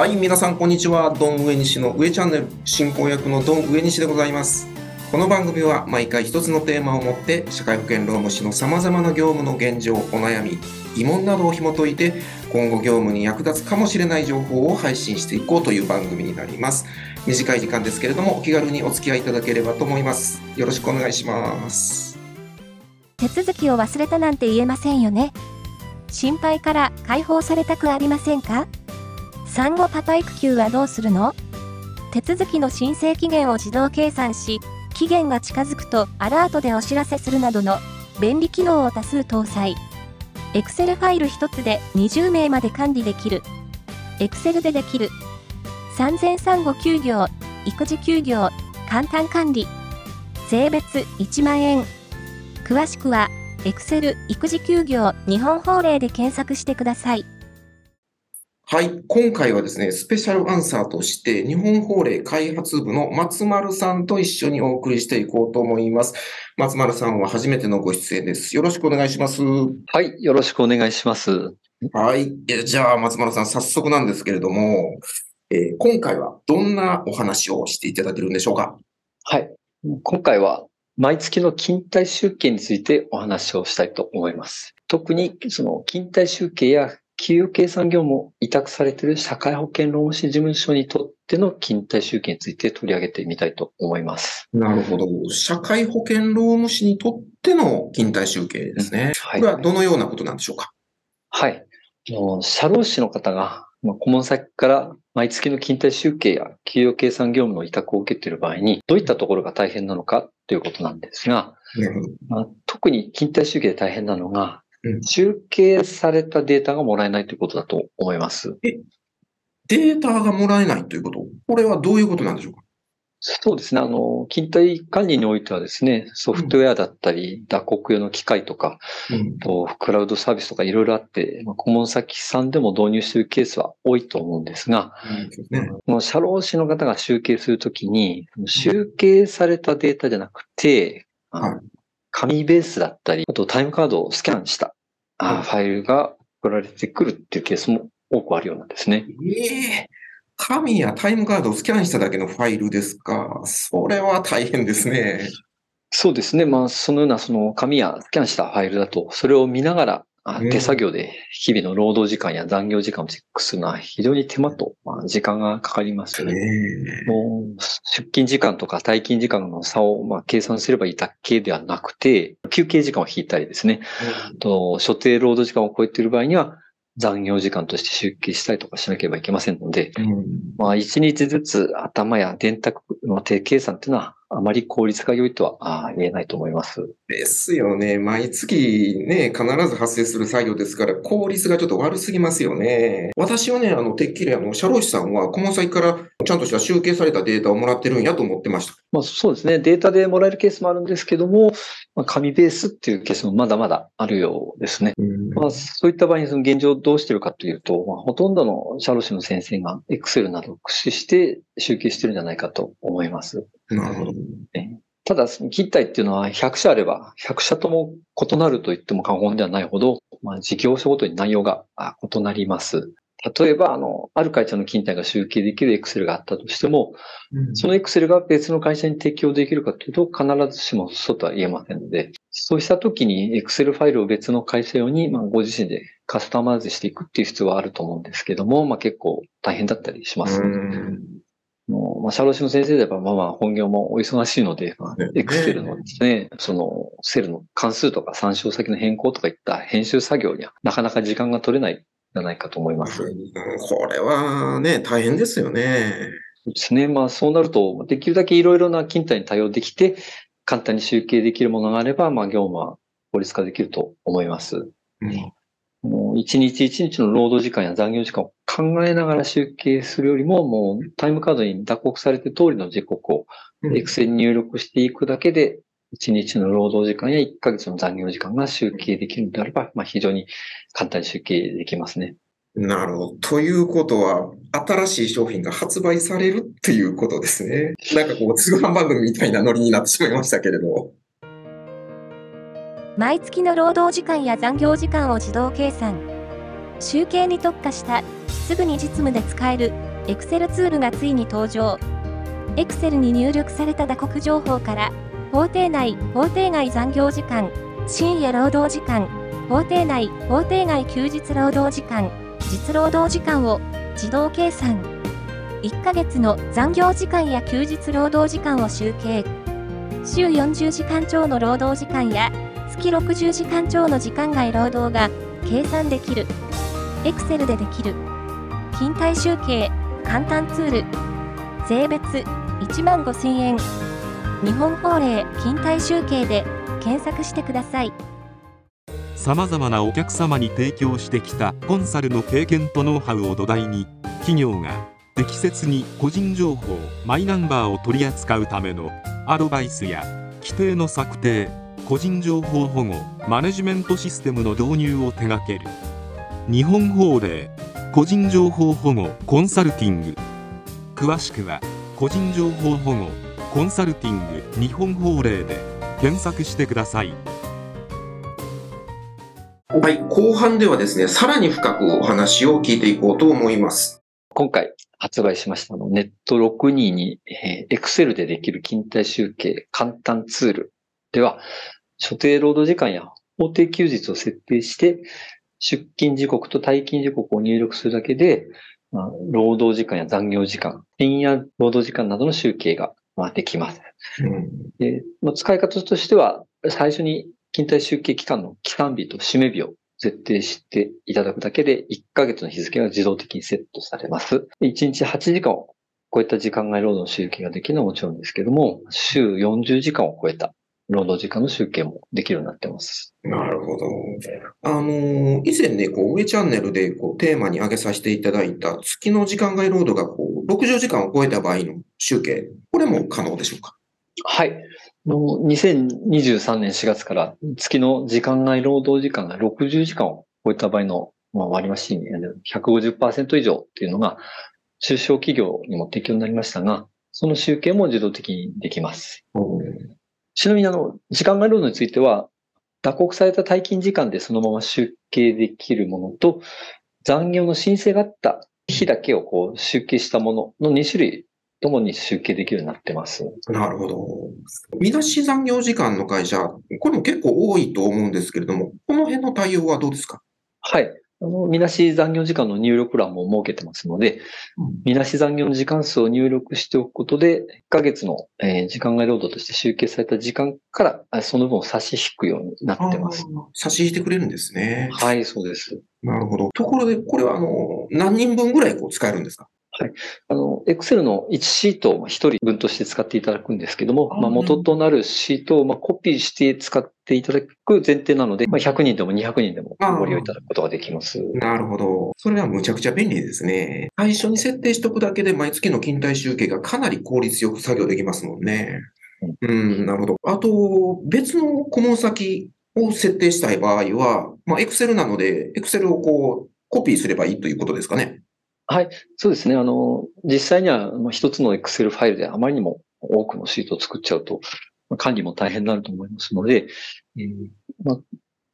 はい、皆さんこんにちは。ドン上西の上チャンネル進行役のドン上西でございます。この番組は毎回一つのテーマを持って社会保険労務士の様々な業務の現状、お悩み、疑問などを紐解いて今後業務に役立つかもしれない情報を配信していこうという番組になります。短い時間ですけれどもお気軽にお付き合いいただければと思います。よろしくお願いします。手続きを忘れたなんて言えませんよね。心配から解放されたくありませんか？産後パパ育休はどうするの？手続きの申請期限を自動計算し、期限が近づくとアラートでお知らせするなどの便利機能を多数搭載。Excel ファイル1つで20名まで管理できる。Excel でできる。産前産後休業、育児休業、簡単管理。税別1万円。詳しくは、Excel 育児休業日本法令で検索してください。はい。今回はですね、スペシャルアンサーとして、日本法令開発部の松丸さんと一緒にお送りしていこうと思います。松丸さんは初めてのご出演です。よろしくお願いします。はい、よろしくお願いします。はい。えじゃあ、松丸さん、早速なんですけれども、えー今回はどんなお話をしていただけるんでしょうか？はい。今回は毎月の勤怠集計についてお話をしたいと思います。特にその勤怠集計や給与計算業務を委託されている社会保険労務士事務所にとっての勤怠集計について取り上げてみたいと思います。なるほど。社会保険労務士にとっての勤怠集計ですね。はいこれはどのようなことなんでしょうか？はい。あの社労士の方が、まあ顧問先から毎月の勤怠集計や給与計算業務の委託を受けている場合に、どういったところが大変なのかということなんですが、なるほど。まあ、特に勤怠集計で大変なのがうん、集計されたデータがもらえないということだと思います。データがもらえないということ？これはどういうことなんでしょうか？そうですね。あの、勤怠管理においてはですね、ソフトウェアだったり、打刻用の機械とか、うん。とクラウドサービスとかいろいろあって、まあ顧問先さんでも導入しているケースは多いと思うんですが、ね。この社労士の方が集計するときに、集計されたデータじゃなくて、はい紙ベースだったり、あとタイムカードをスキャンしたファイルが送られてくるっていうケースも多くあるようなんですね。ええ紙やタイムカードをスキャンしただけのファイルですか。それは大変ですね。そうですね。まあ、そのようなその紙やスキャンしたファイルだと、それを見ながら、手作業で日々の労働時間や残業時間をチェックするのは非常に手間と、まあ、時間がかかりますよね。え。もう出勤時間とか退勤時間の差をまあ計算すればいいだけではなくて、休憩時間を引いたりですね、あと所定労働時間を超えている場合には残業時間として集計したりとかしなければいけませんので、うん。まあ一日ずつ頭や電卓の手計算っていうのはあまり効率が良いとはあー言えないと思います。ですよね。毎月ね、必ず発生する作業ですから、効率がちょっと悪すぎますよね。私はね、あの、てっきりあの、社労士さんは顧問先からちゃんとした集計されたデータをもらってるんやと思ってました。まあそうですね。データでもらえるケースもあるんですけども、まあ、紙ベースっていうケースもまだまだあるようですね。まあ、そういった場合にその現状どうしてるかというと、まあ、ほとんどの社労士の先生が Excel などを駆使して集計してるんじゃないかと思います。なるほど。ただ、その勤怠っていうのは100社あれば、100社とも異なると言っても過言ではないほど、まあ、事業所ごとに内容があ異なります。例えば、あの、ある会社の勤怠が集計できる Excel があったとしても、その Excel が別の会社に適用できるかというと、必ずしもそうとは言えませんので、そうしたときに Excel ファイルを別の会社用に、まあ、ご自身でカスタマイズしていくっていう必要はあると思うんですけども、まあ、結構大変だったりします。うんもうまあ、社労士の先生であれば、まあまあ、本業もお忙しいので、まあね、エクセルのですね、その、セルの関数とか参照先の変更とかいった編集作業には、なかなか時間が取れないんじゃないかと思います。これはね、大変ですよね。そうですね。まあ、そうなると、できるだけいろいろな勤怠に対応できて、簡単に集計できるものがあれば、まあ、業務は効率化できると思います。うん一日一日の労働時間や残業時間を考えながら集計するよりも、もうタイムカードに打刻されて通りの時刻をうんエクセルに入力していくだけで、一日の労働時間や1ヶ月の残業時間が集計できるのであれば、まあ、非常に簡単に集計できますね。なるほど。ということは、新しい商品が発売されるっていうことですね。なんかこう、通販番組みたいなノリになってしまいましたけれど。毎月の労働時間や残業時間を自動計算。集計に特化した、すぐに実務で使える Excel ツールがついに登場。Excel に入力された打刻情報から、法定内、法定外残業時間、深夜労働時間、法定内、法定外休日労働時間、実労働時間を自動計算。1ヶ月の残業時間や休日労働時間を集計。週40時間超の労働時間や月60時間超の時間外労働が計算できる。Excel でできる。勤怠集計、簡単ツール。税別1万5000円。日本法令勤怠集計で検索してください。さまざまなお客様に提供してきたコンサルの経験とノウハウを土台に企業が適切に個人情報マイナンバーを取り扱うためのアドバイスや規定の策定個人情報保護マネジメントシステムの導入を手掛ける日本法令個人情報保護コンサルティング詳しくは個人情報保護コンサルティング日本法令で検索してくださいはい、後半ではですね、さらに深くお話を聞いていこうと思います。今回発売しましたあのネット62に、えー Excel でできる勤怠集計簡単ツールでは、所定労働時間や法定休日を設定して、出勤時刻と退勤時刻を入力するだけで、まあ、労働時間や残業時間、深夜労働時間などの集計が、まあ、できます。うんでまあ、使い方としては、最初に勤怠集計期間の期間日と締め日を設定していただくだけで、1ヶ月の日付が自動的にセットされます。1日8時間を超えた時間外労働の集計ができるのはもちろんですけども、週40時間を超えた労働時間の集計もできるようになってます。なるほど。あの、以前ね、こう、上チャンネルでこうテーマに挙げさせていただいた月の時間外労働がこう60時間を超えた場合の集計、これも可能でしょうか？はい。あの2023年4月から月の時間外労働時間が60時間を超えた場合の、まあ、割増に150%以上っていうのが中小企業にも適用になりましたが、その集計も自動的にできます。ちなみにあの、時間外労働については、打刻された退勤時間でそのまま集計できるものと、残業の申請があった日だけをこう集計したものの2種類ともに集計できるようになってます。なるほど。見出し残業時間の会社、これも結構多いと思うんですけれども、この辺の対応はどうですか？はい。あの、見出し残業時間の入力欄も設けてますので、見出し残業の時間数を入力しておくことで、1ヶ月の、えー時間外労働として集計された時間から、あその分を差し引くようになってます。差し引いてくれるんですね。はい、そうです。なるほど。ところで、これはあの、何人分ぐらいこう使えるんですか？あの、Excel の1シートを1人分として使っていただくんですけども、まあ、元となるシートをまあコピーして使っていただく前提なので、まあ、100人でも200人でもご利用いただくことができます。なるほど。それはむちゃくちゃ便利ですね。最初に設定しておくだけで毎月の勤怠集計がかなり効率よく作業できますもんね。うん、なるほど。あと、別の顧問先を設定したい場合は、まあ、Excel なので、Excel をこう、コピーすればいいということですかね。そうですね。あの、実際にはまあ一つの Excel ファイルであまりにも多くのシートを作っちゃうと、まあ管理も大変になると思いますので、えーまあ、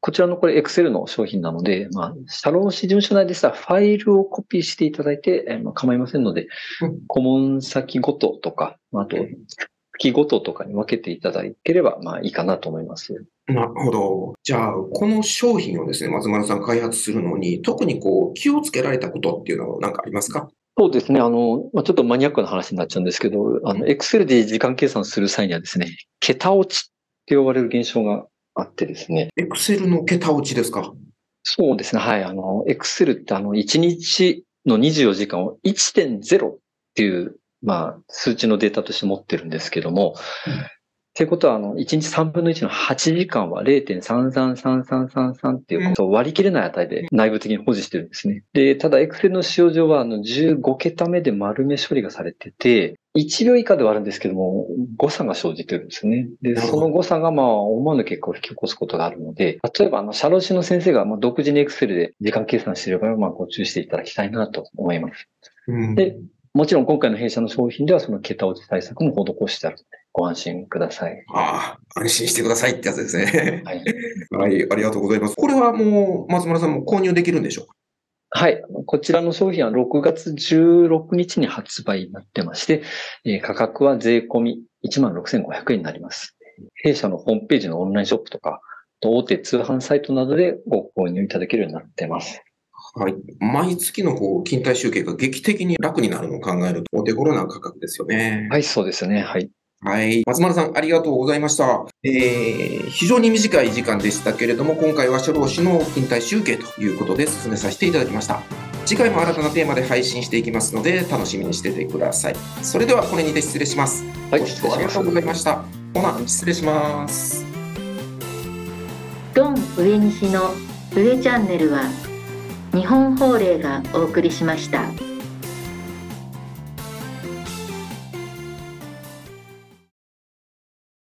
こちらのこれ Excel の商品なので、まあ、社労士事務所内でしたらファイルをコピーしていただいて、えーまあ、構いませんのでうん、顧問先ごととか、まああと、月ごととかに分けていただければ、まあいいかなと思います。なるほど。じゃあ、この商品をですね、松丸さん開発するのに、特にこう、気をつけられたことっていうのは何かありますか？そうですね。あの、まあ、ちょっとマニアックな話になっちゃうんですけど、あの、Excel で時間計算する際にはですね、桁落ちって呼ばれる現象があってですね。Excel の桁落ちですか？そうですね。はい。あの、Excel ってあの、1日の24時間を1.0っていう、まあ、数値のデータとして持ってるんですけども、っていうことは、あの、1日3分の1の8時間は0.333333っていうことを割り切れない値で内部的に保持してるんですね。で、ただ、Excel の使用上は、あの、15桁目で丸目処理がされてて、1秒以下ではあるんですけども、誤差が生じてるんですね。で、その誤差が、まあ、思わぬ結果を引き起こすことがあるので、例えば、あの、社労士の先生が、まあ、独自に Excel で時間計算している場合は、まあ、ご注意していただきたいなと思います。うんでもちろん今回の弊社の商品ではその桁落ち対策も施してあるので、ご安心ください。ああ、安心してくださいってやつですね。はい。はい、ありがとうございます。これはもう、松村さんも購入できるんでしょうか？はい。こちらの商品は6月16日に発売になってまして、えー価格は税込み16,500円になります。弊社のホームページのオンラインショップとか、大手通販サイトなどでご購入いただけるようになってます。はい。毎月のこう勤怠集計が劇的に楽になるのを考えるとお手頃な価格ですよね。はい、そうですね。はい。はい。松丸さん、ありがとうございました。えー、非常に短い時間でしたけれども、今回は初老師の勤怠集計ということで進めさせていただきました。次回も新たなテーマで配信していきますので、楽しみにしててください。それでは、これにて失礼します。はい、ご視聴ありがとうございました。ほな、失礼します。ドン上西の上チャンネルは日本法令がお送りしました。